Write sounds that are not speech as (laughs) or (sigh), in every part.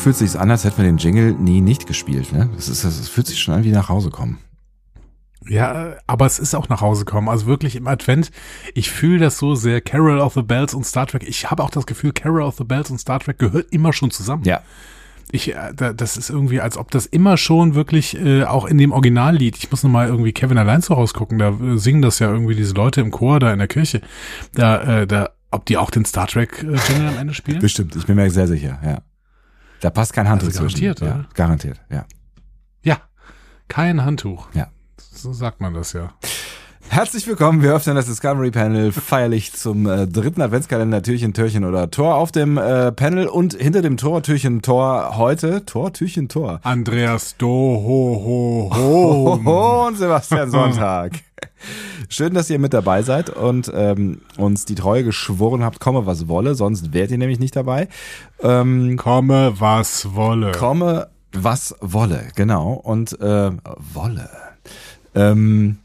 Fühlt sich's an, als hätten wir den Jingle nie nicht gespielt. Ne? Das ist, das fühlt sich schon an wie nach Hause kommen. Ja, aber es ist auch nach Hause gekommen. Also wirklich im Advent. Ich fühle das so sehr. Carol of the Bells und Star Trek. Ich habe auch das Gefühl, Carol of the Bells und Star Trek gehört immer schon zusammen. Ja, Ich, äh, da- das ist irgendwie, als ob das immer schon wirklich äh, auch in dem Originallied. Ich muss noch mal irgendwie Kevin allein zu rausgucken. Da äh, singen das ja irgendwie diese Leute im Chor da in der Kirche. Da, äh, da, ob die auch den Star Trek äh, Jingle am Ende spielen? bestimmt. Ich bin mir sehr sicher. Ja, da passt kein Handtuch Also zwischen. garantiert, ja, oder? Garantiert. Ja. Ja, kein Handtuch. Ja. So sagt man das ja. Herzlich willkommen. Wir öffnen das Discovery Panel feierlich zum äh, dritten Adventskalender Türchen, Türchen oder Tor auf dem äh, Panel und hinter dem Tor, Türchen, Tor heute. Tor, Türchen, Tor. Andreas Do ho ho ho. (laughs) Hoho und Sebastian Sonntag. Schön, dass ihr mit dabei seid und ähm, uns die Treue geschworen habt, komme was wolle, sonst wärt ihr nämlich nicht dabei. Ähm, Komme, was wolle. komme was wolle, genau. Und äh, wolle. Ähm,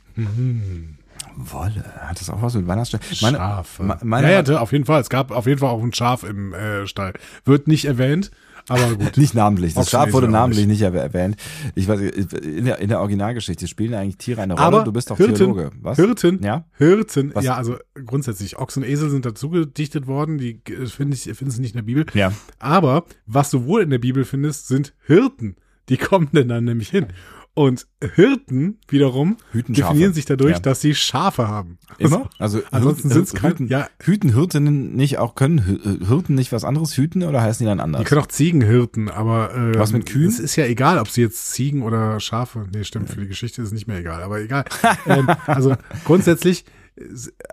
Wolle. Hat das auch was mit Weihnachtsstern? Meine- Schafe. me- meine- ja, ja, auf jeden Fall. Es gab auf jeden Fall auch ein Schaf im äh, Stall. Wird nicht erwähnt, aber gut. (laughs) Nicht namentlich. Das Schaf wurde namentlich nicht erwäh- erwähnt. Ich weiß, in der, in der Originalgeschichte spielen eigentlich Tiere eine Rolle. aber du bist doch Hirten, Theologe. Was? Hirten, Ja? Hirten. Was? Ja, also grundsätzlich. Ochs und Esel sind dazu gedichtet worden. Die äh, finde ich, findest du nicht in der Bibel. Ja. Aber was du wohl in der Bibel findest, sind Hirten. Die kommen denn dann nämlich hin. Und Hirten wiederum definieren sich dadurch, Ja. dass sie Schafe haben. Immer? (laughs) Also Ansonsten Hürten- sind's kein- Hüten, ja. Hüten, Hirtinnen nicht auch können Hü- Hirten nicht was anderes hüten oder heißen die dann anders? Die können auch Ziegen hirten, aber äh, Was mit Kühen? Es ist ja egal, ob sie jetzt Ziegen oder Schafe. Nee, stimmt, für die Geschichte ist nicht mehr egal, aber egal. (laughs) ähm, also grundsätzlich, äh,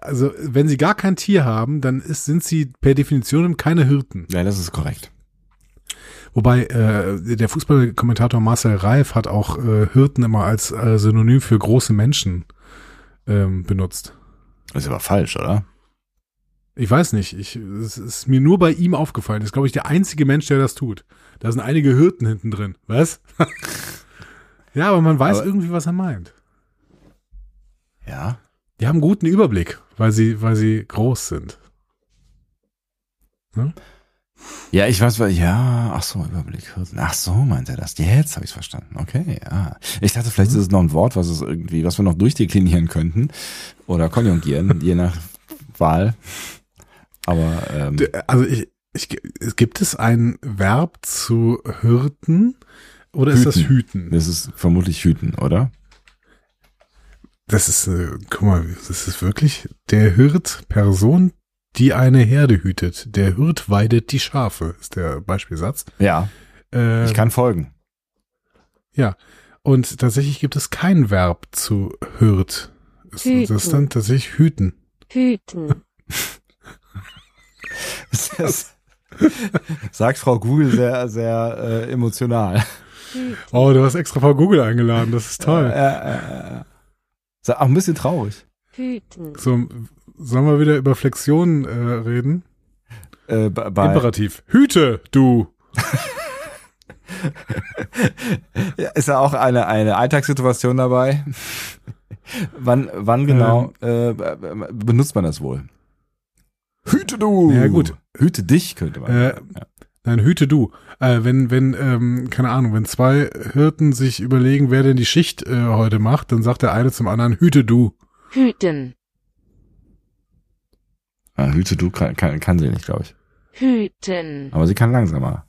also wenn sie gar kein Tier haben, dann ist, sind sie per Definition keine Hirten. ja, das ist korrekt. Wobei äh, der Fußballkommentator Marcel Reif hat auch äh, Hirten immer als äh, Synonym für große Menschen ähm, benutzt. Das ist aber falsch, oder? Ich weiß nicht, ich, es ist mir nur bei ihm aufgefallen. Das ist, glaube ich, der einzige Mensch, der das tut. Da sind einige Hirten hinten drin. Was? (laughs) ja, aber man weiß Aber- irgendwie, was er meint. Ja. Die haben guten Überblick, weil sie, weil sie groß sind. Ja, ich weiß, ja, ach so, Überblick. Ach so, meint er das. Jetzt habe ich verstanden. Okay, ja. Ich dachte, vielleicht ist es noch ein Wort, was es irgendwie, was wir noch durchdeklinieren könnten oder konjugieren, (laughs) je nach Wahl. Aber ähm, Also ich, ich, gibt es ein Verb zu Hirten oder ist das Hüten? das ist vermutlich hüten, oder? Das ist, äh, guck mal, das ist wirklich der Hirt, Person, die eine Herde hütet. Der Hirt weidet die Schafe, ist der Beispielsatz. Ja, Äh, ich kann folgen. Ja, und tatsächlich gibt es kein Verb zu Hirt. Es- Hüten. Das ist dann tatsächlich hüten. Hüten. (laughs) Das sagt Frau Google sehr, sehr äh, emotional. Hüten. Oh, du hast extra Frau Google eingeladen, das ist Äh, toll. äh, äh. Ist auch ein bisschen traurig. Hüten. So, sollen wir wieder über Flexionen äh, reden? Äh, Imperativ. Hüte, du. Ja, ist ja auch eine, eine Alltagssituation dabei. wann, wann genau äh, benutzt man das wohl? Hüte du! Ja, gut. Hüte dich könnte man. Äh, ja. Nein, hüte du. Äh, wenn, wenn, ähm, keine Ahnung, wenn zwei Hirten sich überlegen, wer denn die Schicht äh, heute macht, dann sagt der eine zum anderen, hüte du. Hüten. Ah, Hüte du kann, kann, kann sie nicht, glaube ich. Hüten. Aber sie kann langsamer.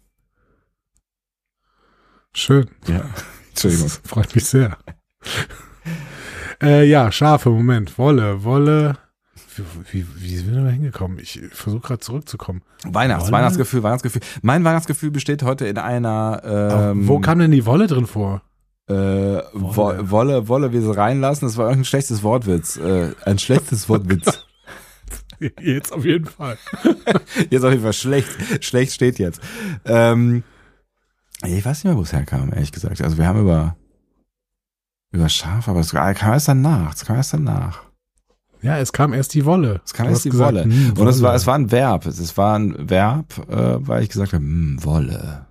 Schön. Ja. (laughs) Entschuldigung. Das freut mich sehr. äh, ja, Schafe, Moment. Wolle, Wolle. Wie, wie, wie sind wir da hingekommen? Ich versuche gerade zurückzukommen. Weihnachts, Wolle? Weihnachtsgefühl, Weihnachtsgefühl. Mein Weihnachtsgefühl besteht heute in einer ähm, Wo kam denn die Wolle drin vor? äh, Wolle. Wolle, Wolle, wir sie reinlassen. Das war irgendein schlechtes Wortwitz. Äh, ein schlechtes Wortwitz. (laughs) Jetzt auf jeden Fall. (laughs) Jetzt auf jeden Fall schlecht. Schlecht steht jetzt. Ähm, ich weiß nicht mehr, wo es herkam, ehrlich gesagt. Also wir haben über, über Schaf, aber es kam erst danach. Es kam erst danach. Ja, es kam erst die Wolle. Es kam Du erst die gesagt, Wolle. hm, Und es war, es war ein Verb. Es war ein Verb, äh, weil ich gesagt habe, hm, Wolle.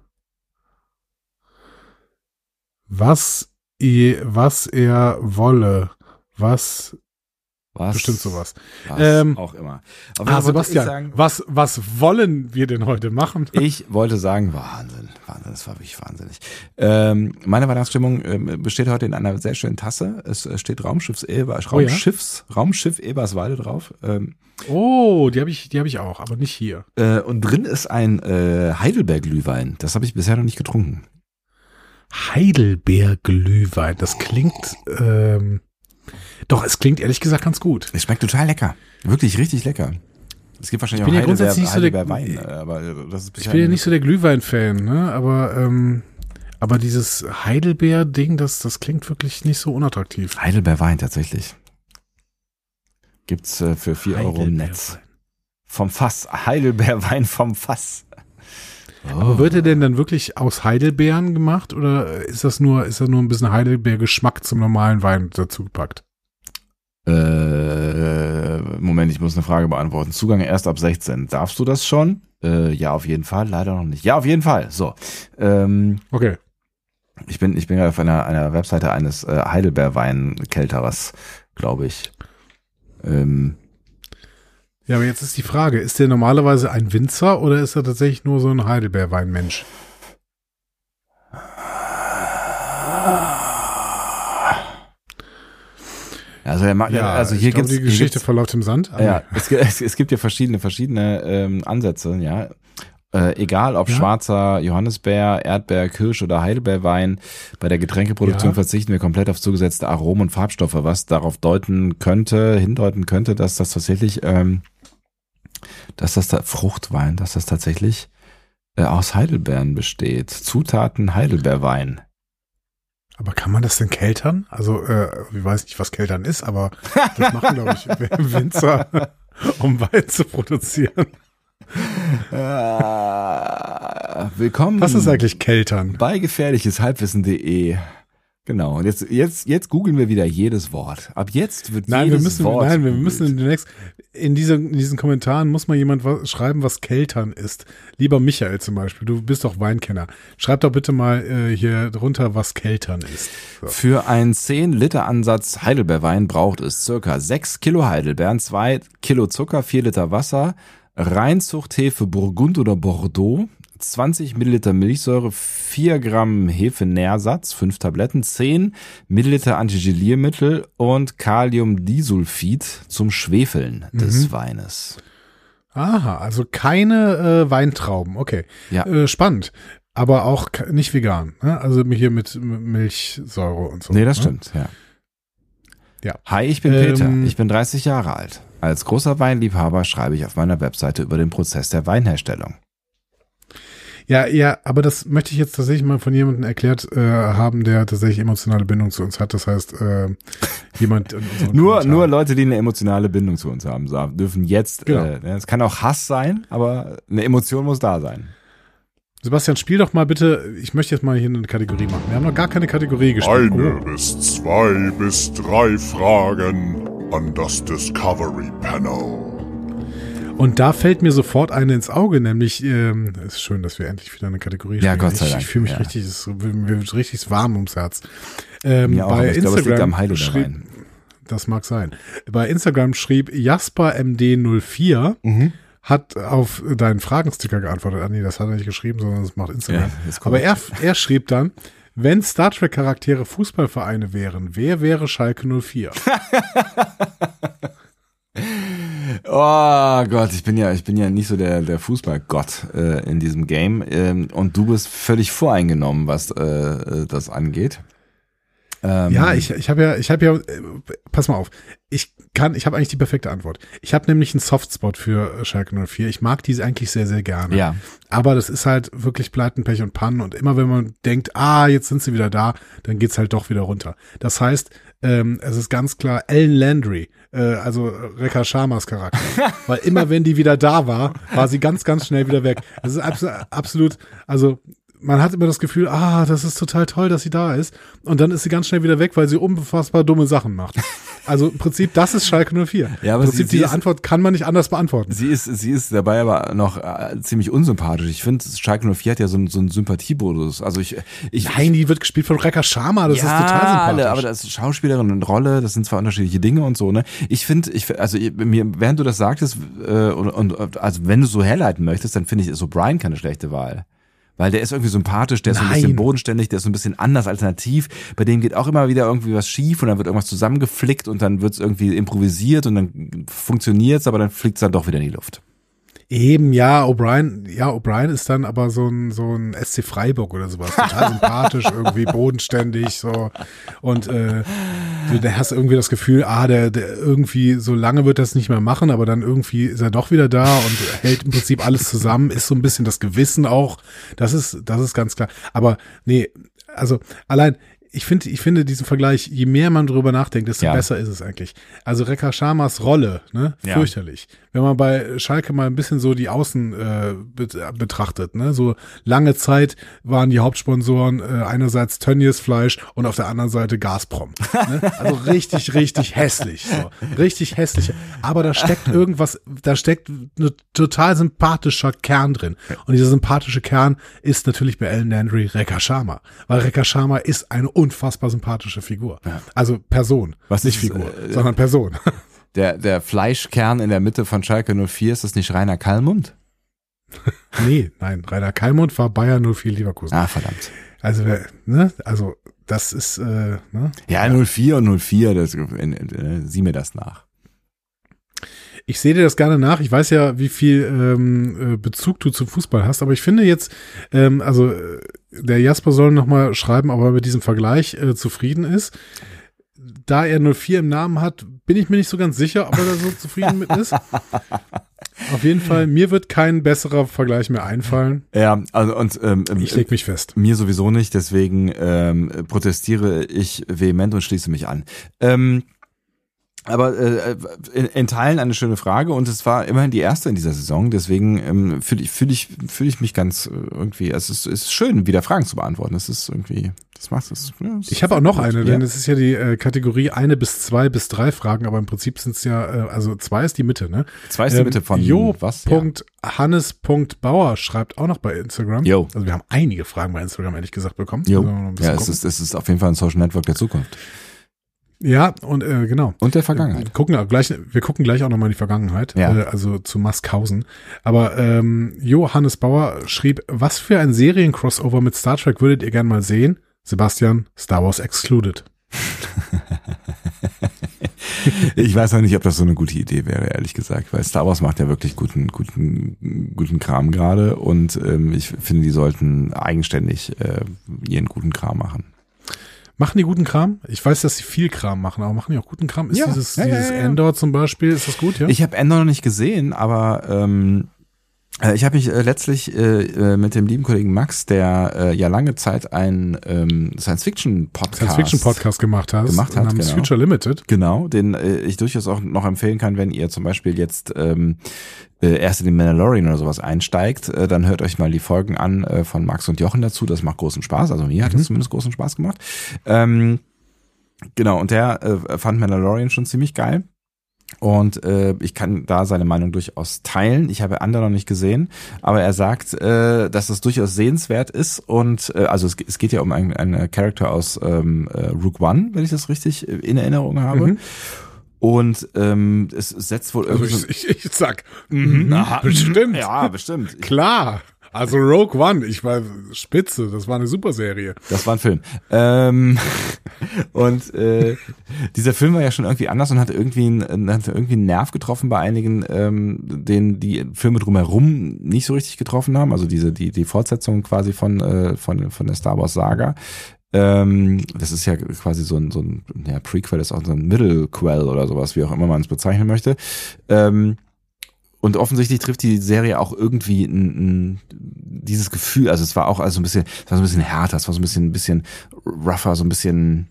Was, i- was er wolle. Was, Was? bestimmt sowas. Was Ähm, auch immer. Jeden Ah, Sebastian, sagen- was, was wollen wir denn heute machen? (laughs) Ich wollte sagen, Wahnsinn, Wahnsinn, das war wirklich wahnsinnig. Ähm, meine Weihnachtsstimmung ähm, besteht heute in einer sehr schönen Tasse. Es äh, steht Raumschiffs Eber, Oh ja? Raumschiffs, Raumschiff Eberswalde drauf. Ähm, Oh, die habe ich, die habe ich auch, aber nicht hier. äh, und drin ist ein äh, Heidelberg-Glühwein. Das habe ich bisher noch nicht getrunken. Heidelbeer-Glühwein. Das klingt, ähm, doch, es klingt ehrlich gesagt ganz gut. Es schmeckt total lecker. Wirklich richtig lecker. Es gibt wahrscheinlich Ich bin auch ja grundsätzlich nicht so der- Wein, äh, aber das ist Ich bin ja nicht so der Glühwein-Fan, ne? Aber, ähm, aber dieses Heidelbeer-Ding, das, das klingt wirklich nicht so unattraktiv. Heidelbeer Wein tatsächlich. Gibt's äh, für 4 Euro im Netz. Vom Fass. Heidelbeer Wein vom Fass. Aber wird er denn dann wirklich aus Heidelbeeren gemacht oder ist das nur, ist da nur ein bisschen Heidelbeer-Geschmack zum normalen Wein dazu gepackt? Äh, Moment, ich muss eine Frage beantworten. Zugang erst ab 16. Darfst du das schon? Äh, ja, auf jeden Fall. Leider noch nicht. Ja, auf jeden Fall. So. Ähm, Okay. ich bin, ich bin ja auf einer, einer Webseite eines äh, Heidelbeer-Wein-Kälterers, glaube ich. Ähm, Ja, aber jetzt ist die Frage, ist der normalerweise ein Winzer oder ist er tatsächlich nur so ein Heidelbeer-Weinmensch? also, er mag, also hier glaube, gibt's, die Geschichte verläuft im Sand. Ja, es, gibt- es, es gibt ja verschiedene, verschiedene ähm, Ansätze, ja. Äh, egal ob Ja. schwarzer Johannisbeer, Erdbeer, Kirsch oder Heidelbeerwein, bei der Getränkeproduktion Ja. verzichten wir komplett auf zugesetzte Aromen und Farbstoffe, was darauf deuten könnte, hindeuten könnte, dass das tatsächlich, ähm, dass das da, Fruchtwein, dass das tatsächlich äh, aus Heidelbeeren besteht. Zutaten Heidelbeerwein. Aber kann man das denn keltern? Also, äh, ich weiß nicht, was keltern ist, aber das machen, glaube ich, (laughs) Winzer, um Wein zu produzieren. Äh, willkommen. Was ist eigentlich keltern? bei gefährliches Halbwissen.de. Genau. Und jetzt, jetzt, jetzt googeln wir wieder jedes Wort. Ab jetzt wird Nein, wir jedes müssen, Wort. nein, wir gegoogelt. müssen demnächst, in, dieser, in diesen Kommentaren muss mal jemand was, schreiben, was Keltern ist. Lieber Michael zum Beispiel, du bist doch Weinkenner. Schreib doch bitte mal äh, hier drunter, was Keltern ist. So. Für einen 10 Liter Ansatz Heidelbeerwein braucht es circa 6 Kilo Heidelbeeren, 2 Kilo Zucker, 4 Liter Wasser, Reinzuchthefe Burgund oder Bordeaux, 20 Milliliter Milchsäure, 4 Gramm Hefenährsatz, 5 Tabletten, 10 Milliliter Antigeliermittel und Kaliumdisulfid zum Schwefeln des Mhm. Weines. Aha, also keine äh, Weintrauben. Okay. Ja. Äh, spannend. Aber auch nicht vegan. Ne? Also hier mit Milchsäure und so. Nee, das ne? stimmt, ja. Ja. Hi, ich bin Ähm, Peter. Ich bin 30 Jahre alt. Als großer Weinliebhaber schreibe ich auf meiner Webseite über den Prozess der Weinherstellung. Ja, ja, aber das möchte ich jetzt tatsächlich mal von jemandem erklärt äh, haben, der tatsächlich emotionale Bindung zu uns hat. Das heißt, äh, jemand Nur, nur Leute, die eine emotionale Bindung zu uns haben, dürfen jetzt, Genau. äh, es kann auch Hass sein, aber eine Emotion muss da sein. Sebastian, spiel doch mal bitte, ich möchte jetzt mal hier eine Kategorie machen. Wir haben noch gar keine Kategorie gespielt. Eine Oh. bis zwei bis drei Fragen an das Discovery Panel. Und da fällt mir sofort eine ins Auge, nämlich, ähm, es ist schön, dass wir endlich wieder eine Kategorie Ja, spielen. Gott sei ich, Dank, Ich fühle mich ja. richtig, es mir wird richtig warm ums Herz. Ähm, Mir auch, bei ich glaube, Instagram am Heidelbeerwein. schrieb, das mag sein. Bei Instagram schrieb Jasper MD04, Mhm. hat auf deinen Fragensticker geantwortet. Ah, nee, das hat er nicht geschrieben, sondern das macht Instagram. Ja, Aber er, er schrieb dann, wenn Star Trek Charaktere Fußballvereine wären, wer wäre Schalke 04? (laughs) Oh Gott, ich bin ja, ich bin ja nicht so der, der Fußballgott äh, in diesem Game. Ähm, und du bist völlig voreingenommen, was äh, äh, das angeht. Ähm, Ja, ich, ich habe ja, ich habe ja, äh, pass mal auf, ich kann, ich habe eigentlich die perfekte Antwort. Ich habe nämlich einen Softspot für äh, Schalke 04. Ich mag diese eigentlich sehr, sehr gerne. Ja. Aber das ist halt wirklich Pleiten, Pech und Pannen. Und immer wenn man denkt, ah, jetzt sind sie wieder da, dann geht's halt doch wieder runter. Das heißt, ähm, es ist ganz klar Ellen Landry, äh, also Rekha Sharmas Charakter. Weil immer wenn die wieder da war, war sie ganz, ganz schnell wieder weg. Das ist abs absolut, also man hat immer das Gefühl, ah, das ist total toll, dass sie da ist. Und dann ist sie ganz schnell wieder weg, weil sie unfassbar dumme Sachen macht. (laughs) Also im Prinzip, das ist Schalke 04. Ja, aber Im Prinzip, sie- sie diese ist- Antwort kann man nicht anders beantworten. Sie ist, sie ist dabei aber noch äh, ziemlich unsympathisch. Ich finde, Schalke 04 hat ja so, einen- so einen Sympathiebonus. Also ich, ich Nein, die wird gespielt von Rekha Sharma, das ja, ist total sympathisch. alle, aber das ist Schauspielerin und Rolle, das sind zwar unterschiedliche Dinge und so, ne? Ich finde, ich, also mir, während du das sagtest, äh, und, und also wenn du so herleiten möchtest, dann finde ich, ist O'Brien keine schlechte Wahl. Weil der ist irgendwie sympathisch, der ist so ein bisschen Nein. bodenständig, der ist so ein bisschen anders alternativ. Bei dem geht auch immer wieder irgendwie was schief und dann wird irgendwas zusammengeflickt und dann wird es irgendwie improvisiert und dann funktioniert's, aber dann fliegt's dann doch wieder in die Luft. Eben, ja, O'Brien, ja, O'Brien ist dann aber so ein, so ein SC Freiburg oder sowas. Total (laughs) sympathisch, irgendwie bodenständig, so. Und, äh, du, da hast irgendwie das Gefühl, ah, der, der irgendwie, so lange wird das nicht mehr machen, aber dann irgendwie ist er doch wieder da und hält im Prinzip alles zusammen, ist so ein bisschen das Gewissen auch. Das ist, das ist ganz klar. Aber, nee, also, allein, ich finde, ich finde diesen Vergleich, je mehr man drüber nachdenkt, desto Ja. besser ist es eigentlich. Also Rekha Sharmas Rolle, ne, Ja. fürchterlich. Wenn man bei Schalke mal ein bisschen so die Außen äh, bet betrachtet, ne, so lange Zeit waren die Hauptsponsoren äh, einerseits Tönnies Fleisch und auf der anderen Seite Gazprom. Ne? Also richtig, (laughs) richtig hässlich, so. richtig hässlich. Aber da steckt irgendwas, da steckt ein total sympathischer Kern drin. Und dieser sympathische Kern ist natürlich bei Ellen Landry Rekha Sharma, weil Rekha Sharma ist eine unfassbar sympathische Figur. Also Person, Was nicht ist, Figur, äh, sondern Person. (laughs) Der, der Fleischkern in der Mitte von Schalke 04, ist das nicht Rainer Kallmund? (laughs) nee, nein, Rainer Kalmund war Bayer 04 Leverkusen. Ah, verdammt. Also, wer- ne, also das ist, äh, ne? Ja, 04 und 04, das, äh, äh, sieh mir das nach. Ich sehe dir das gerne nach. Ich weiß ja, wie viel ähm, äh, Bezug du zum Fußball hast, aber ich finde jetzt, ähm, also äh, der Jasper soll noch mal schreiben, ob er mit diesem Vergleich äh, zufrieden ist. Da er 04 im Namen hat, bin ich mir nicht so ganz sicher, ob er da so (laughs) zufrieden mit ist. Auf jeden Fall, mir wird kein besserer Vergleich mehr einfallen. Ja, also und ähm, Ich leg mich fest. mir sowieso nicht, deswegen ähm, protestiere ich vehement und schließe mich an. Ähm, aber äh, in, in Teilen eine schöne Frage und es war immerhin die erste in dieser Saison, deswegen ähm, fühle ich, fühle ich, fühle ich mich ganz äh, irgendwie, es ist, es ist schön, wieder Fragen zu beantworten. Es ist irgendwie, das macht es. Ja, Ich habe auch noch gut. eine, Ja. denn es ist ja die äh, Kategorie eine bis zwei bis drei Fragen, aber im Prinzip sind es ja, äh, also zwei ist die Mitte, ne? Zwei ist die Mitte von Jo. was? Punkt Hannes Punkt Bauer schreibt auch noch bei Instagram. Jo. Also wir haben einige Fragen bei Instagram ehrlich gesagt bekommen. Ja, jo. Also ja es, ist, es ist auf jeden Fall ein Social Network der Zukunft ja und äh, genau. und der Wir Vergangenheit. gucken, auch gleich, wir gucken gleich auch nochmal in die Vergangenheit, Ja. äh, also zu Maskhausen. Aber ähm, Johannes Bauer schrieb, was für ein Serien-Crossover mit Star Trek würdet ihr gern mal sehen? Sebastian, Star Wars excluded. (laughs) Ich weiß noch nicht, ob das so eine gute Idee wäre, ehrlich gesagt, weil Star Wars macht ja wirklich guten, guten, guten Kram gerade und ähm, ich finde, die sollten eigenständig äh, ihren guten Kram machen. Machen die guten Kram? Ich weiß, dass sie viel Kram machen, aber machen die auch guten Kram? Ist Ja, dieses, ja, dieses ja. Endor zum Beispiel, ist das gut, ja? Ich habe Endor noch nicht gesehen, aber ähm, äh, ich habe mich äh, letztlich äh, äh, mit dem lieben Kollegen Max, der äh, ja lange Zeit ein ähm, Science-Fiction-Podcast Science-Fiction-Podcast gemacht hast. gemacht hat, namens genau. Future Limited. Genau, den äh, ich durchaus auch noch empfehlen kann, wenn ihr zum Beispiel jetzt ähm, äh, erst in den Mandalorian oder sowas einsteigt, äh, dann hört euch mal die Folgen an äh, von Max und Jochen dazu. Das macht großen Spaß. Also mir hat es zumindest großen Spaß gemacht. Ähm, genau, und der äh, fand Mandalorian schon ziemlich geil. Und äh, ich kann da seine Meinung durchaus teilen. Ich habe andere noch nicht gesehen, aber er sagt, äh, dass es durchaus sehenswert ist. Und äh, also es, es geht ja um einen, einen Charakter aus ähm, äh, Rook One, wenn ich das richtig äh, in Erinnerung habe. Mhm. Und ähm, es setzt wohl Also irgendwie ich, ich, ich sag, mhm, Aha, (laughs) bestimmt. Ja, bestimmt. Klar. Also Rogue One, ich war spitze, das war eine super Serie. das war ein Film. Ähm, und äh, dieser Film war ja schon irgendwie anders und hat irgendwie, einen, hat irgendwie einen Nerv getroffen bei einigen, ähm, den die Filme drumherum nicht so richtig getroffen haben. Also diese die die Fortsetzung quasi von äh, von von der Star Wars Saga. Ähm, das ist ja quasi so ein, so ein ja, Prequel, ist auch so ein Middlequel oder sowas, wie auch immer man es bezeichnen möchte. Ähm, und offensichtlich trifft die Serie auch irgendwie ein, ein, dieses Gefühl, also es war auch also ein bisschen, es war so ein bisschen härter, es war so ein bisschen, ein bisschen rougher, so ein bisschen,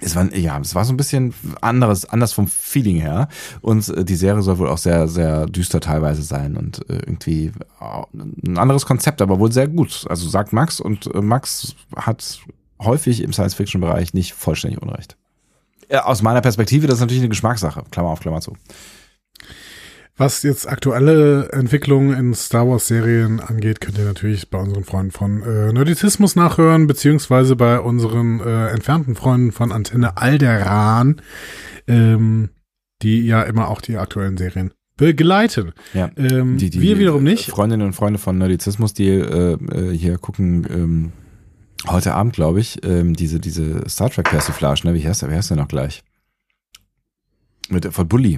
es war, ja, es war so ein bisschen anderes, anders vom Feeling her. Und äh, die Serie soll wohl auch sehr, sehr düster teilweise sein und äh, irgendwie auch ein anderes Konzept, aber wohl sehr gut. Also sagt Max und äh, Max hat häufig im Science-Fiction-Bereich nicht vollständig Unrecht. Ja, aus meiner Perspektive, das ist natürlich eine Geschmackssache. Klammer auf, Klammer zu. Was jetzt aktuelle Entwicklungen in Star Wars Serien angeht, könnt ihr natürlich bei unseren Freunden von äh, Nerdizismus nachhören, beziehungsweise bei unseren äh, entfernten Freunden von Antenne Alderan, ähm, die ja immer auch die aktuellen Serien begleiten. Ja. Ähm, Die, die, wir wiederum nicht. Freundinnen und Freunde von Nerdizismus, die äh, äh, hier gucken, ähm, heute Abend, glaube ich, ähm, diese, diese Star Trek Persiflage, ne? Wie heißt der? Wie heißt der noch gleich? Mit, von Bully.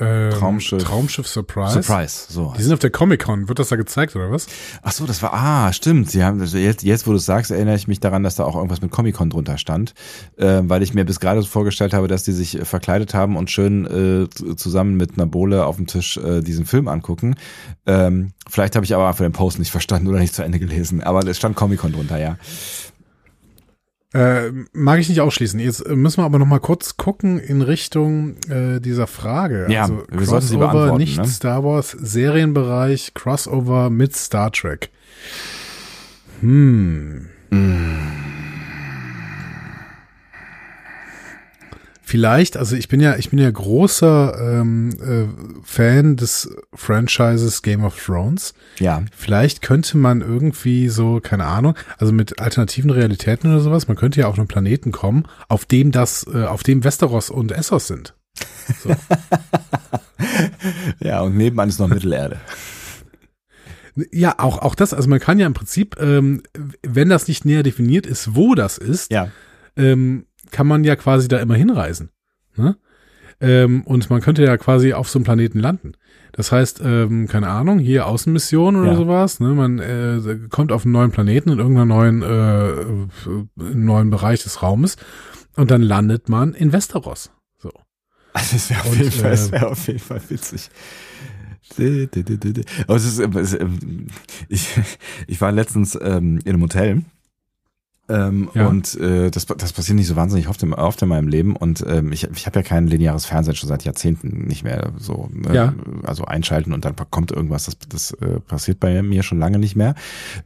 Ähm, Traumschiff. Traumschiff Surprise. Surprise. So. Die sind auf der Comic-Con. Wird das da gezeigt oder was? Ach so, das war, ah, stimmt. Sie haben, also jetzt, jetzt, wo du es sagst, erinnere ich mich daran, dass da auch irgendwas mit Comic-Con drunter stand, äh, weil ich mir bis gerade so vorgestellt habe, dass die sich äh, verkleidet haben und schön äh, zusammen mit einer Bohle auf dem Tisch äh, diesen Film angucken. Ähm, vielleicht habe ich aber einfach den Post nicht verstanden oder nicht zu Ende gelesen, aber es stand Comic-Con drunter, ja. Äh, mag ich nicht ausschließen. Jetzt müssen wir aber noch mal kurz gucken in Richtung äh, dieser Frage. Ja, also wir sollten sie Crossover, beantworten, nicht ne? Star Wars Serienbereich, Crossover mit Star Trek. Hm. Vielleicht, also ich bin ja, ich bin ja großer ähm, äh, Fan des Franchises Game of Thrones. Ja. Vielleicht könnte man irgendwie so, keine Ahnung, also mit alternativen Realitäten oder sowas, man könnte ja auf einen Planeten kommen, auf dem das, äh, auf dem Westeros und Essos sind. So. (laughs) Ja, und nebenan ist noch Mittelerde. (laughs) ja, auch, auch das, also man kann ja im Prinzip, ähm, wenn das nicht näher definiert ist, wo das ist, Ja. ähm, kann man ja quasi da immer hinreisen. Ne? Ähm, und man könnte ja quasi auf so einem Planeten landen. Das heißt, ähm, keine Ahnung, hier Außenmission oder Ja. sowas, ne? Man äh, kommt auf einen neuen Planeten in irgendeiner neuen, äh, neuen Bereich des Raumes und dann landet man in Westeros. So. Also es wäre auf, Und, jeden Fall- äh, wär auf jeden Fall witzig. Aber es ist, ist, ähm, ich, (laughs) ich war letztens ähm, in einem Hotel ähm, Ja. und äh, das, das passiert nicht so wahnsinnig oft in, oft in meinem Leben und ähm, ich, ich habe ja kein lineares Fernsehen schon seit Jahrzehnten nicht mehr so. ne? Ja. Also einschalten und dann kommt irgendwas, das, das äh, passiert bei mir schon lange nicht mehr.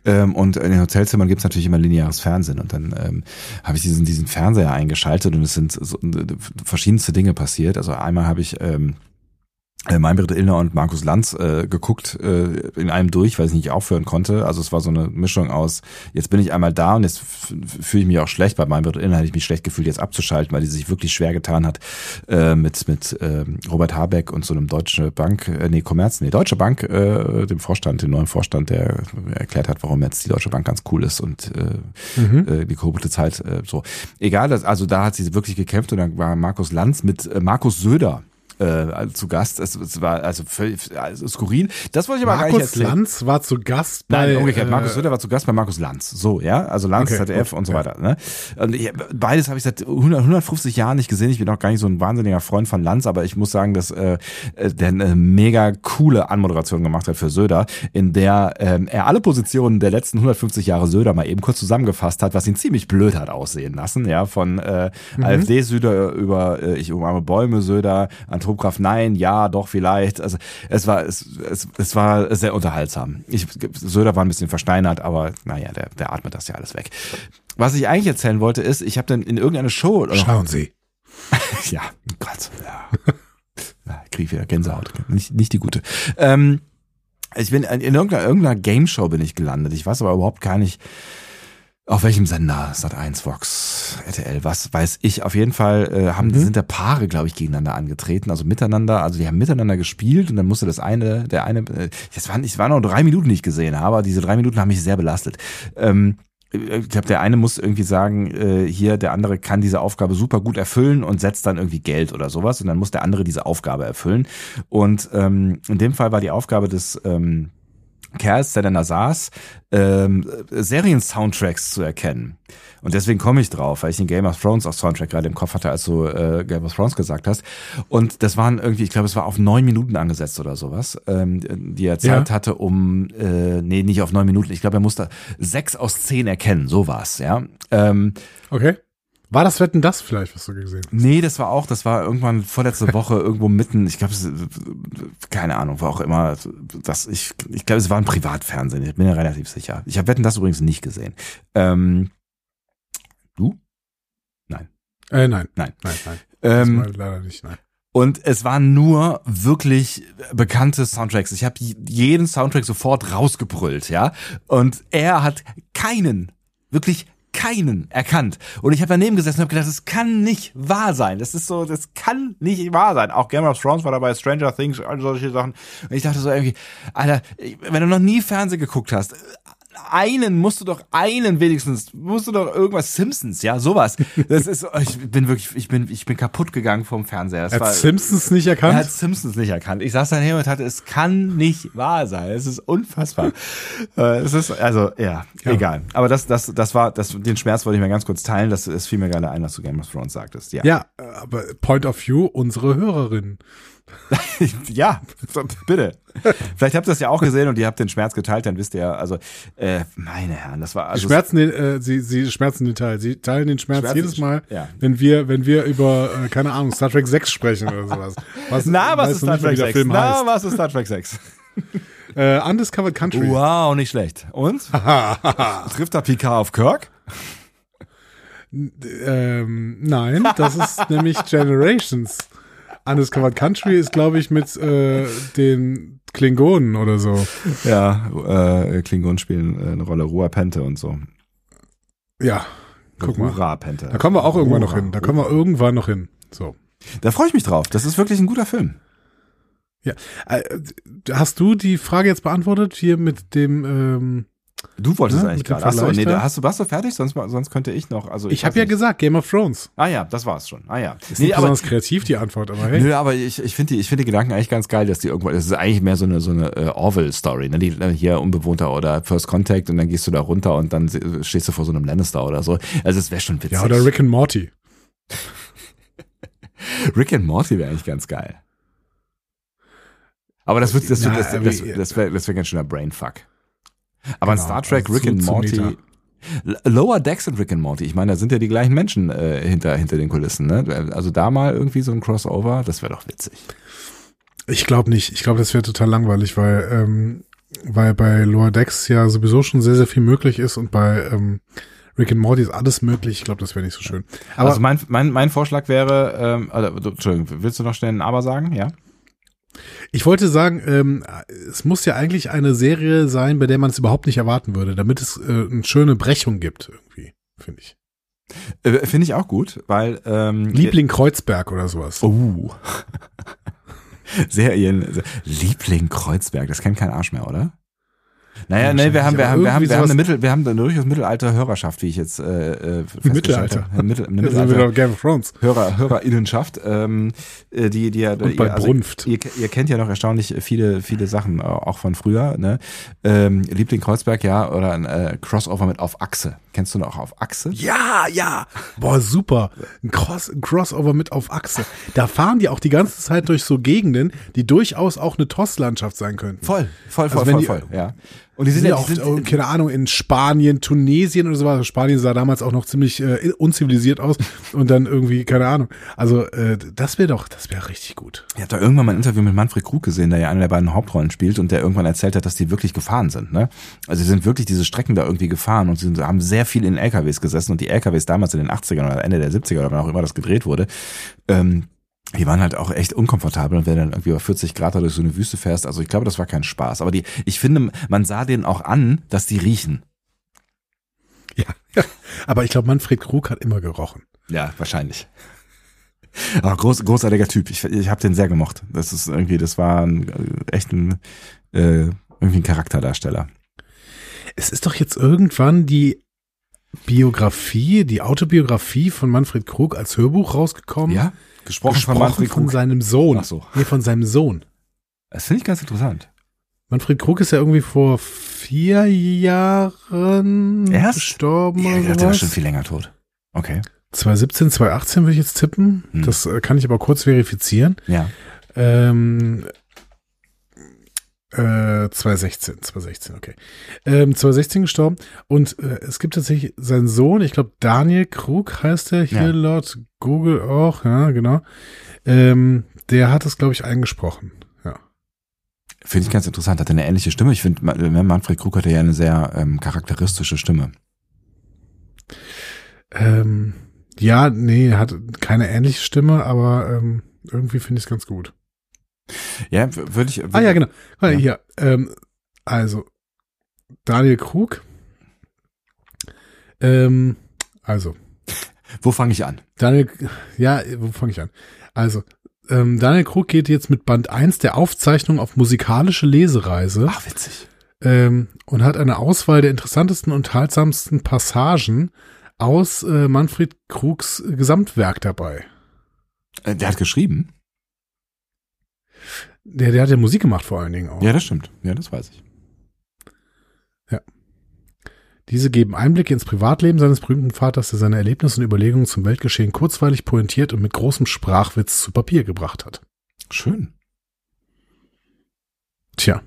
Ähm, und in den Hotelzimmern gibt's natürlich immer lineares Fernsehen und dann ähm, habe ich diesen, diesen Fernseher eingeschaltet und es sind so, verschiedenste Dinge passiert. Also einmal habe ich ähm, äh, Meinbrit Illner und Markus Lanz äh, geguckt äh, in einem durch, weil ich nicht aufhören konnte. Also es war so eine Mischung aus, jetzt bin ich einmal da und jetzt fühle ich mich auch schlecht. Bei Meinbrit Illner hätte ich mich schlecht gefühlt, jetzt abzuschalten, weil die sich wirklich schwer getan hat äh, mit mit ähm, Robert Habeck und so einem Deutsche Bank, äh, nee, Commerz, nee, Deutsche Bank, äh, dem Vorstand, dem neuen Vorstand, der erklärt hat, warum jetzt die Deutsche Bank ganz cool ist und äh, Mhm. äh, die korrupte Zeit äh, so. Egal, das, also da hat sie wirklich gekämpft und dann war Markus Lanz mit äh, Markus Söder äh, zu Gast. Es, es war also völlig also skurril. Das wollte ich aber gar nicht Markus erzählen. Lanz war zu Gast bei. Nein, umgekehrt. äh, Markus Söder war zu Gast bei Markus Lanz. So, ja. Also Lanz, Okay, ZDF gut, und so weiter. Ne? Und ich, beides habe ich seit 100, 150 Jahren nicht gesehen. Ich bin auch gar nicht so ein wahnsinniger Freund von Lanz, aber ich muss sagen, dass äh, der eine mega coole Anmoderation gemacht hat für Söder, in der ähm, er alle Positionen der letzten 150 Jahre Söder mal eben kurz zusammengefasst hat, was ihn ziemlich blöd hat aussehen lassen. Ja, von äh, AfD Söder über äh, ich umarme Bäume Söder, Atomkraft nein, ja, doch vielleicht. Also es war es, es, es war sehr unterhaltsam. Ich, Söder war ein bisschen versteinert, aber naja, der, der atmet das ja alles weg. Was ich eigentlich erzählen wollte ist, ich habe dann in irgendeine Show Schauen Sie. (laughs) ja, Gott, ja. ja krieg ich wieder Gänsehaut. Nicht, nicht die gute. Ähm, ich bin in irgendeiner, irgendeiner Game Show bin ich gelandet. Ich weiß aber überhaupt gar nicht, auf welchem Sender, Sat 1, Vox, RTL, was weiß ich. Auf jeden Fall äh, haben, Mhm. sind da Paare, glaube ich, gegeneinander angetreten, also miteinander, also die haben miteinander gespielt und dann musste das eine, der eine, äh, das waren, es waren noch drei Minuten, die ich gesehen habe, aber diese drei Minuten haben mich sehr belastet. Ähm, ich glaube, der eine muss irgendwie sagen, äh, hier, der andere kann diese Aufgabe super gut erfüllen und setzt dann irgendwie Geld oder sowas und dann muss der andere diese Aufgabe erfüllen. Und ähm, in dem Fall war die Aufgabe des ähm, Kerls, der dann da saß, ähm, Serien-Soundtracks zu erkennen. Und deswegen komme ich drauf, weil ich den Game of Thrones auch Soundtrack gerade im Kopf hatte, als du äh, Game of Thrones gesagt hast. Und das waren irgendwie, ich glaube, es war auf neun Minuten angesetzt oder sowas, ähm, die er Zeit Ja. hatte, um, äh, nee, nicht auf neun Minuten, ich glaube, er musste sechs aus zehn erkennen, so war's, ja. Ähm, Okay. War das Wetten das vielleicht, was du gesehen hast? Nee, das war auch, das war irgendwann vorletzte (laughs) Woche irgendwo mitten, ich glaube, keine Ahnung, war auch immer, das, ich, ich glaube, es war ein Privatfernsehen, ich bin ja relativ sicher. Ich habe Wetten das übrigens nicht gesehen. Ähm, du? Äh, nein. Nein. Nein, nein. Ähm, leider nicht, nein. und es waren nur wirklich bekannte Soundtracks. Ich habe jeden Soundtrack sofort rausgebrüllt, ja. Und er hat keinen, wirklich keinen erkannt. Und ich habe daneben gesessen und habe gedacht, das kann nicht wahr sein. Das ist so, das kann nicht wahr sein. Auch Game of Thrones war dabei, Stranger Things, all solche Sachen. Und ich dachte so irgendwie, Alter, wenn du noch nie Fernsehen geguckt hast, einen musst du doch einen wenigstens musst du doch irgendwas Simpsons ja sowas das ist (laughs) ich bin wirklich ich bin ich bin kaputt gegangen vom Fernseher das Er war, hat Simpsons nicht er erkannt? hat Simpsons nicht erkannt. Ich saß daneben und hatte, es kann nicht wahr sein. Es ist unfassbar. (laughs) Äh, es ist, also, ja, Ja. egal. Aber das, das, das war, das, den Schmerz wollte ich mir ganz kurz teilen. Das, das fiel mir gerade ein, was du Game of Thrones sagtest. Ja. ja, aber Point of View, unsere Hörerin. (laughs) ja, bitte. Vielleicht habt ihr das ja auch gesehen und ihr habt den Schmerz geteilt, dann wisst ihr ja, also, äh, meine Herren, das war, also, schmerzen den, äh, sie, sie schmerzen den Teil. Sie teilen den Schmerz Schmerzen- jedes Mal, ja. wenn wir, wenn wir über, äh, keine Ahnung, Star Trek 6 sprechen oder sowas. Was, na, was ist Star Trek wie der 6? Film Na, heißt. was ist Star Trek 6? (laughs) Äh, Undiscovered Country. Wow, nicht schlecht. Und? (laughs) Trifft da Picard auf Kirk? Ähm, nein, das ist nämlich Generations. Undiscovered Country ist, glaube ich, mit äh, den Klingonen oder so. Ja, äh, Klingonen spielen äh, eine Rolle, Rua Pente und so. Ja, guck mal. Hurra, Pente. Da kommen wir auch irgendwann noch Hurra, hin. Da kommen wir irgendwann noch hin. So. Da freue ich mich drauf. Das ist wirklich ein guter Film. Ja. Äh, hast du die Frage jetzt beantwortet hier mit dem? Ähm, Du wolltest Ja, eigentlich mit dem gerade. Achso, nee, da. hast du, warst du fertig? Sonst, sonst könnte ich noch. Also ich weiß habe ja gesagt Game of Thrones. Ah ja, das war's schon. Ah ja. Ist Nee, nicht aber, besonders kreativ die Antwort, aber hey. nö, aber ich, ich finde die, ich finde die Gedanken eigentlich ganz geil, dass die irgendwo, das ist eigentlich mehr so eine, so eine äh, Orwell-Story, ne? Die, äh, hier Unbewohnter oder First Contact und dann gehst du da runter und dann stehst du vor so einem Lannister oder so. Also es wäre schon witzig. Ja, oder Rick and Morty. (laughs) Rick and Morty wäre eigentlich ganz geil. Aber das wird, das, wird, das, aber- das, das wäre, das wäre ganz schöner Brainfuck. Aber in Genau, Star Trek, also Rick zu- and Morty, Lower Decks und Rick and Morty, ich meine, da sind ja die gleichen Menschen äh, hinter, hinter den Kulissen, ne? Also da mal irgendwie so ein Crossover, das wäre doch witzig. Ich glaube nicht. Ich glaube, das wäre total langweilig, weil, ähm, weil bei Lower Decks ja sowieso schon sehr, sehr viel möglich ist und bei ähm, Rick and Morty ist alles möglich. Ich glaube, das wäre nicht so schön. Aber also mein, mein, mein Vorschlag wäre, ähm, also, Entschuldigung, willst du noch schnell ein Aber sagen? Ja? Ich wollte sagen, ähm, es muss ja eigentlich eine Serie sein, bei der man es überhaupt nicht erwarten würde, damit es äh, eine schöne Brechung gibt, irgendwie, finde ich. Äh, Finde ich auch gut, weil ähm, Liebling Kreuzberg oder sowas. Oh. (laughs) Serien. Liebling Kreuzberg, das kennt kein Arsch mehr, oder? Naja, Ja, nee, wir haben, wir haben, wir haben, wir haben eine Mittel, wir haben eine durchaus Mittelalter Hörerschaft, wie ich jetzt äh, äh, Mittelalter. habe. Mittel, eine Mittelalter Game of Thrones. Hörer, Hörerinnenschaft, ähm, äh, die, die ja, Und bei ihr, also, Brunft. ihr, ihr kennt ja noch erstaunlich viele, viele Sachen, äh, auch von früher, ne? Ähm, Liebling Kreuzberg, ja, oder ein äh, Crossover mit auf Achse. Kennst du noch auf Achse? Ja, ja. Boah, super. Ein, Cross, ein Crossover mit auf Achse. Da fahren die auch die ganze Zeit durch so Gegenden, die durchaus auch eine Tosslandschaft sein könnten. Voll, voll, voll, Also wenn voll, die- voll, ja. Und die sind sind ja auch, sind, oh, keine Ahnung, in Spanien, Tunesien oder so was. Spanien sah damals auch noch ziemlich äh, unzivilisiert aus und dann irgendwie, keine Ahnung. Also, äh, das wäre doch, das wäre richtig gut. Ich habe da irgendwann mal ein Interview mit Manfred Krug gesehen, der ja eine der beiden Hauptrollen spielt und der irgendwann erzählt hat, dass die wirklich gefahren sind. Ne? Also sie sind wirklich diese Strecken da irgendwie gefahren und sie sind, haben sehr viel in LKWs gesessen und die LKWs damals in den 80ern oder Ende der 70er oder wann auch immer das gedreht wurde, ähm, die waren halt auch echt unkomfortabel und wenn du dann irgendwie über 40 Grad durch so eine Wüste fährst, also ich glaube, das war kein Spaß. Aber die, ich finde, man sah denen auch an, dass die riechen. Ja. (laughs) Aber ich glaube, Manfred Krug hat immer gerochen. Ja, wahrscheinlich. Aber groß, großartiger Typ. Ich, ich habe den sehr gemocht. Das ist irgendwie, das war ein, äh, echt ein, äh, irgendwie ein Charakterdarsteller. Es ist doch jetzt irgendwann die Biografie, die Autobiografie von Manfred Krug als Hörbuch rausgekommen. Ja? Gesprochen, Gesprochen von Manfred von Krug. seinem Sohn. Ach so. Nee, von seinem Sohn. Das finde ich ganz interessant. Manfred Krug ist ja irgendwie vor vier Jahren Erst? gestorben. Ja, der war schon viel länger tot. Okay. 2017, 2018 würde ich jetzt tippen. Hm. Das äh, kann ich aber kurz verifizieren. Ja. Ähm, äh, 2016, 2016, okay. Ähm, 2016 gestorben. Und äh, es gibt tatsächlich seinen Sohn, ich glaube Daniel Krug heißt er, hier Ja. laut Google auch, ja, genau. Ähm, der hat es, glaube ich, eingesprochen. Ja. Finde ich ganz interessant. Hat eine ähnliche Stimme. Ich finde, Ma- Manfred Krug hatte ja eine sehr ähm, charakteristische Stimme. Ähm, ja, nee, er hat keine ähnliche Stimme, aber ähm, irgendwie finde ich es ganz gut. Ja, w- würde ich. Ah ja, genau. Ja. Hier, ähm, also Daniel Krug. Ähm, also Wo fange ich an? Daniel, ja, wo fange ich an? Also ähm, Daniel Krug geht jetzt mit Band 1 der Aufzeichnung auf musikalische Lesereise Ach, witzig. ähm, und hat eine Auswahl der interessantesten und unterhaltsamsten Passagen aus äh, Manfred Krugs Gesamtwerk dabei. Äh, Der hat geschrieben. Der, der hat ja Musik gemacht vor allen Dingen auch. Ja, das stimmt. Ja, das weiß ich. Diese geben Einblicke ins Privatleben seines berühmten Vaters, der seine Erlebnisse und Überlegungen zum Weltgeschehen kurzweilig pointiert und mit großem Sprachwitz zu Papier gebracht hat. Schön. Tja,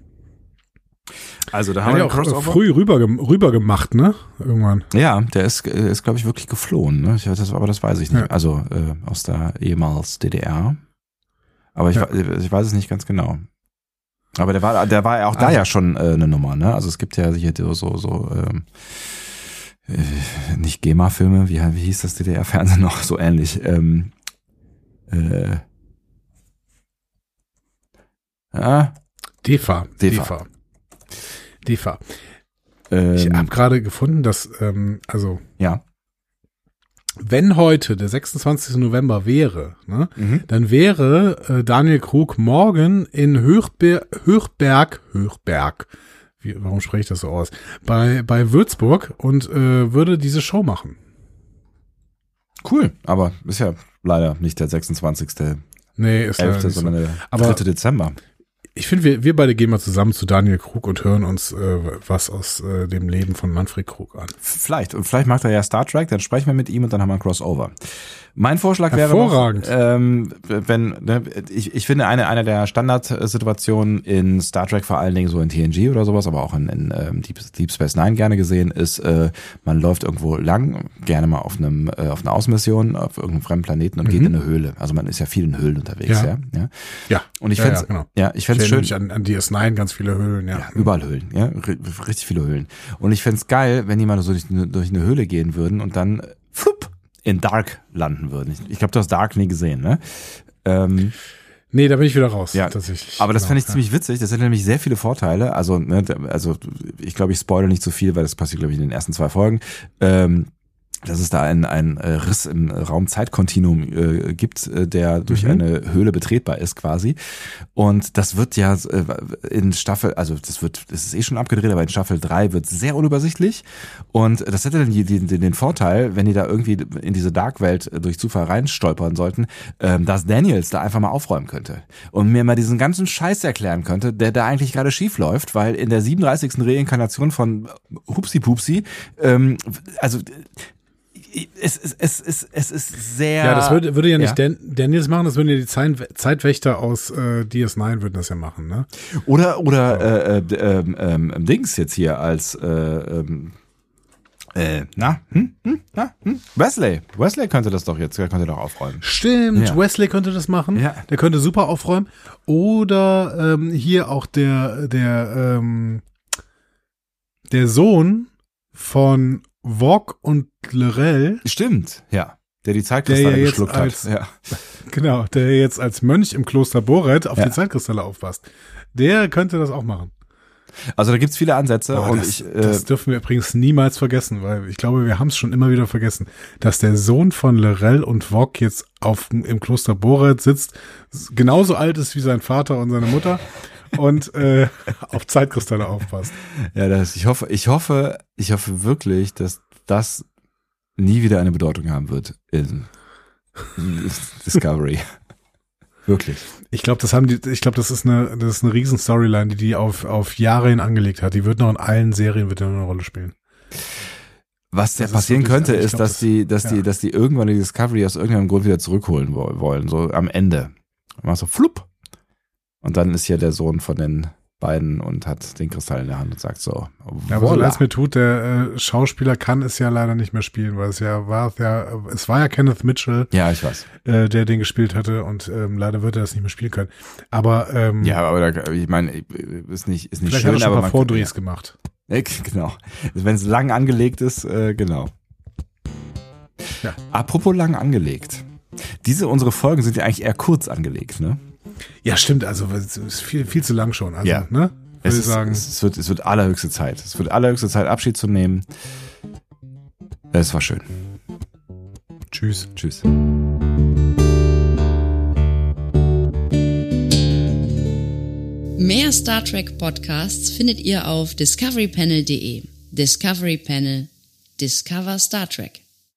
Also da haben ja wir auch einen äh, früh rüber, rüber gemacht, ne? Irgendwann. Ja, der ist, äh, ist glaube ich, wirklich geflohen. Ne? Ich, weiß das, aber das weiß ich nicht. Ja. Also äh, aus der ehemals DDR. Aber ich, Ja. we- ich weiß es nicht ganz genau. Aber der war, der war ja auch da Also- ja schon äh, eine Nummer. Ne? Also es gibt ja hier so so, ähm, äh, nicht GEMA-Filme. Wie, wie hieß das DDR-Fernsehen noch? So ähnlich. Ähm, äh, ah, DEFA. DEFA. DEFA. DEFA. ähm, Ich habe gerade gefunden, dass, ähm, also, ja. Wenn heute der 26. November wäre, ne, Mhm. dann wäre äh, Daniel Krug morgen in Höchber Höchberg, Höchberg, wie, warum spreche ich das so aus, bei, bei Würzburg und äh, würde diese Show machen. Cool, aber ist ja leider nicht der 26. Nee, ist leider 11., nicht so. sondern der Aber- 3. Dezember. Ich finde, wir, wir beide gehen mal zusammen zu Daniel Krug und hören uns äh, was aus äh, dem Leben von Manfred Krug an. Vielleicht. Und vielleicht macht er ja Star Trek, dann sprechen wir mit ihm und dann haben wir ein Crossover. Mein Vorschlag wäre noch, ähm, wenn, ne, ich, ich finde eine, eine der Standardsituationen in Star Trek, vor allen Dingen so in TNG oder sowas, aber auch in, in ähm, Deep, Deep Space Nine gerne gesehen, ist, äh, man läuft irgendwo lang, gerne mal auf einem, äh, auf einer Außenmission, auf irgendeinem fremden Planeten und geht in eine Höhle. Also man ist ja viel in Höhlen unterwegs, ja. Ja. ja. Ja. Und ich ja, fände ja, genau. ja, ich fände erinnere schön. an, an DS9, ganz viele Höhlen, ja. Ja, überall Höhlen, ja, R- richtig viele Höhlen. Und ich fänd's geil, wenn die mal so durch, eine- durch eine Höhle gehen würden und dann äh, flupp in Dark landen würden. Ich, ich glaube, du hast Dark nie gesehen, ne? Ähm, Nee, da bin ich wieder raus. Ja, tatsächlich. aber das Genau, fände ich ja. ziemlich witzig. Das hätte nämlich sehr viele Vorteile. Also, ne, also ich glaube, ich spoilere nicht zu viel, weil das passiert, glaube ich, in den ersten zwei Folgen. Ähm, dass es da einen, einen äh, Riss im Raum-Zeit-Kontinuum äh, gibt, äh, der durch Mhm. eine Höhle betretbar ist quasi. Und das wird ja äh, in Staffel, also das wird, das ist eh schon abgedreht, aber in Staffel drei wird sehr unübersichtlich. Und das hätte dann die, die, den Vorteil, wenn die da irgendwie in diese Dark-Welt äh, durch Zufall reinstolpern sollten, ähm, dass Daniels da einfach mal aufräumen könnte und mir mal diesen ganzen Scheiß erklären könnte, der da eigentlich gerade schief läuft, weil in der 37. Reinkarnation von Hupsi Pupsi, ähm, also es, es, es, es, es ist sehr. Ja, das würde, würde ja nicht Ja. Dan, Daniels machen, das würden ja die Zeit, Zeitwächter aus äh, DS9 würden das ja machen, ne? Oder oder äh, äh, ähm, ähm, Dings jetzt hier als äh, ähm, äh, na, hm, hm, na, hm? Wesley. Wesley könnte das doch jetzt, der könnte doch aufräumen. Stimmt, Ja. Wesley könnte das machen. Ja. Der könnte super aufräumen. Oder ähm, hier auch der, der, ähm, der Sohn von Vogue und Lorel, Stimmt, ja. Der die Der Zeitkristalle ja jetzt geschluckt als- hat. Ja. (laughs) genau, der jetzt als Mönch im Kloster Boret auf Ja. die Zeitkristalle aufpasst. Der könnte das auch machen. Also da gibt's viele Ansätze Boah, und das, ich äh, das dürfen wir übrigens niemals vergessen, weil ich glaube, wir haben es schon immer wieder vergessen, dass der Sohn von Lorel und Vogue jetzt auf, im Kloster Boret sitzt, genauso alt ist wie sein Vater und seine Mutter und äh, auf Zeitkristalle aufpasst. ja, das, ich hoffe, ich hoffe, ich hoffe wirklich, dass das nie wieder eine Bedeutung haben wird in (laughs) Discovery. Wirklich. Ich glaube, das haben die, ich glaube, das ist eine, das ist eine riesen Storyline, die die auf, auf Jahre hin angelegt hat. Die wird noch in allen Serien wird die eine Rolle spielen. Was ja ist passieren wirklich- könnte, also ist, glaub, dass das- die, dass die, ja. dass die irgendwann die Discovery aus irgendeinem Grund wieder zurückholen wo- wollen, so am Ende. Mal so flupp. Und dann ist hier der Sohn von den beiden und hat den Kristall in der Hand und sagt so, Ja, aber so leid es mir tut, der äh, Schauspieler kann es ja leider nicht mehr spielen, weil es ja war ja, es war ja Kenneth Mitchell, Ja, ich weiß. äh, der den gespielt hatte und ähm, leider wird er das nicht mehr spielen können. Aber ähm, Ja, aber da, ich meine, ist nicht, ist nicht vielleicht schön, hat er schon aber ein paar Vordrehs gemacht. Ja, (laughs) genau. Wenn es lang angelegt ist, äh, genau. Ja. Apropos lang angelegt. Diese, unsere Folgen sind ja eigentlich eher kurz angelegt, ne? Ja, stimmt. Also es ist viel, viel zu lang schon. Also, Ja. ne? Es, ist, sagen. es, es, wird, es wird allerhöchste Zeit. Es wird allerhöchste Zeit, Abschied zu nehmen. Es war schön. Tschüss. Tschüss. Mehr Star Trek Podcasts findet ihr auf discoverypanel.de. Discovery Panel. Discover Star Trek.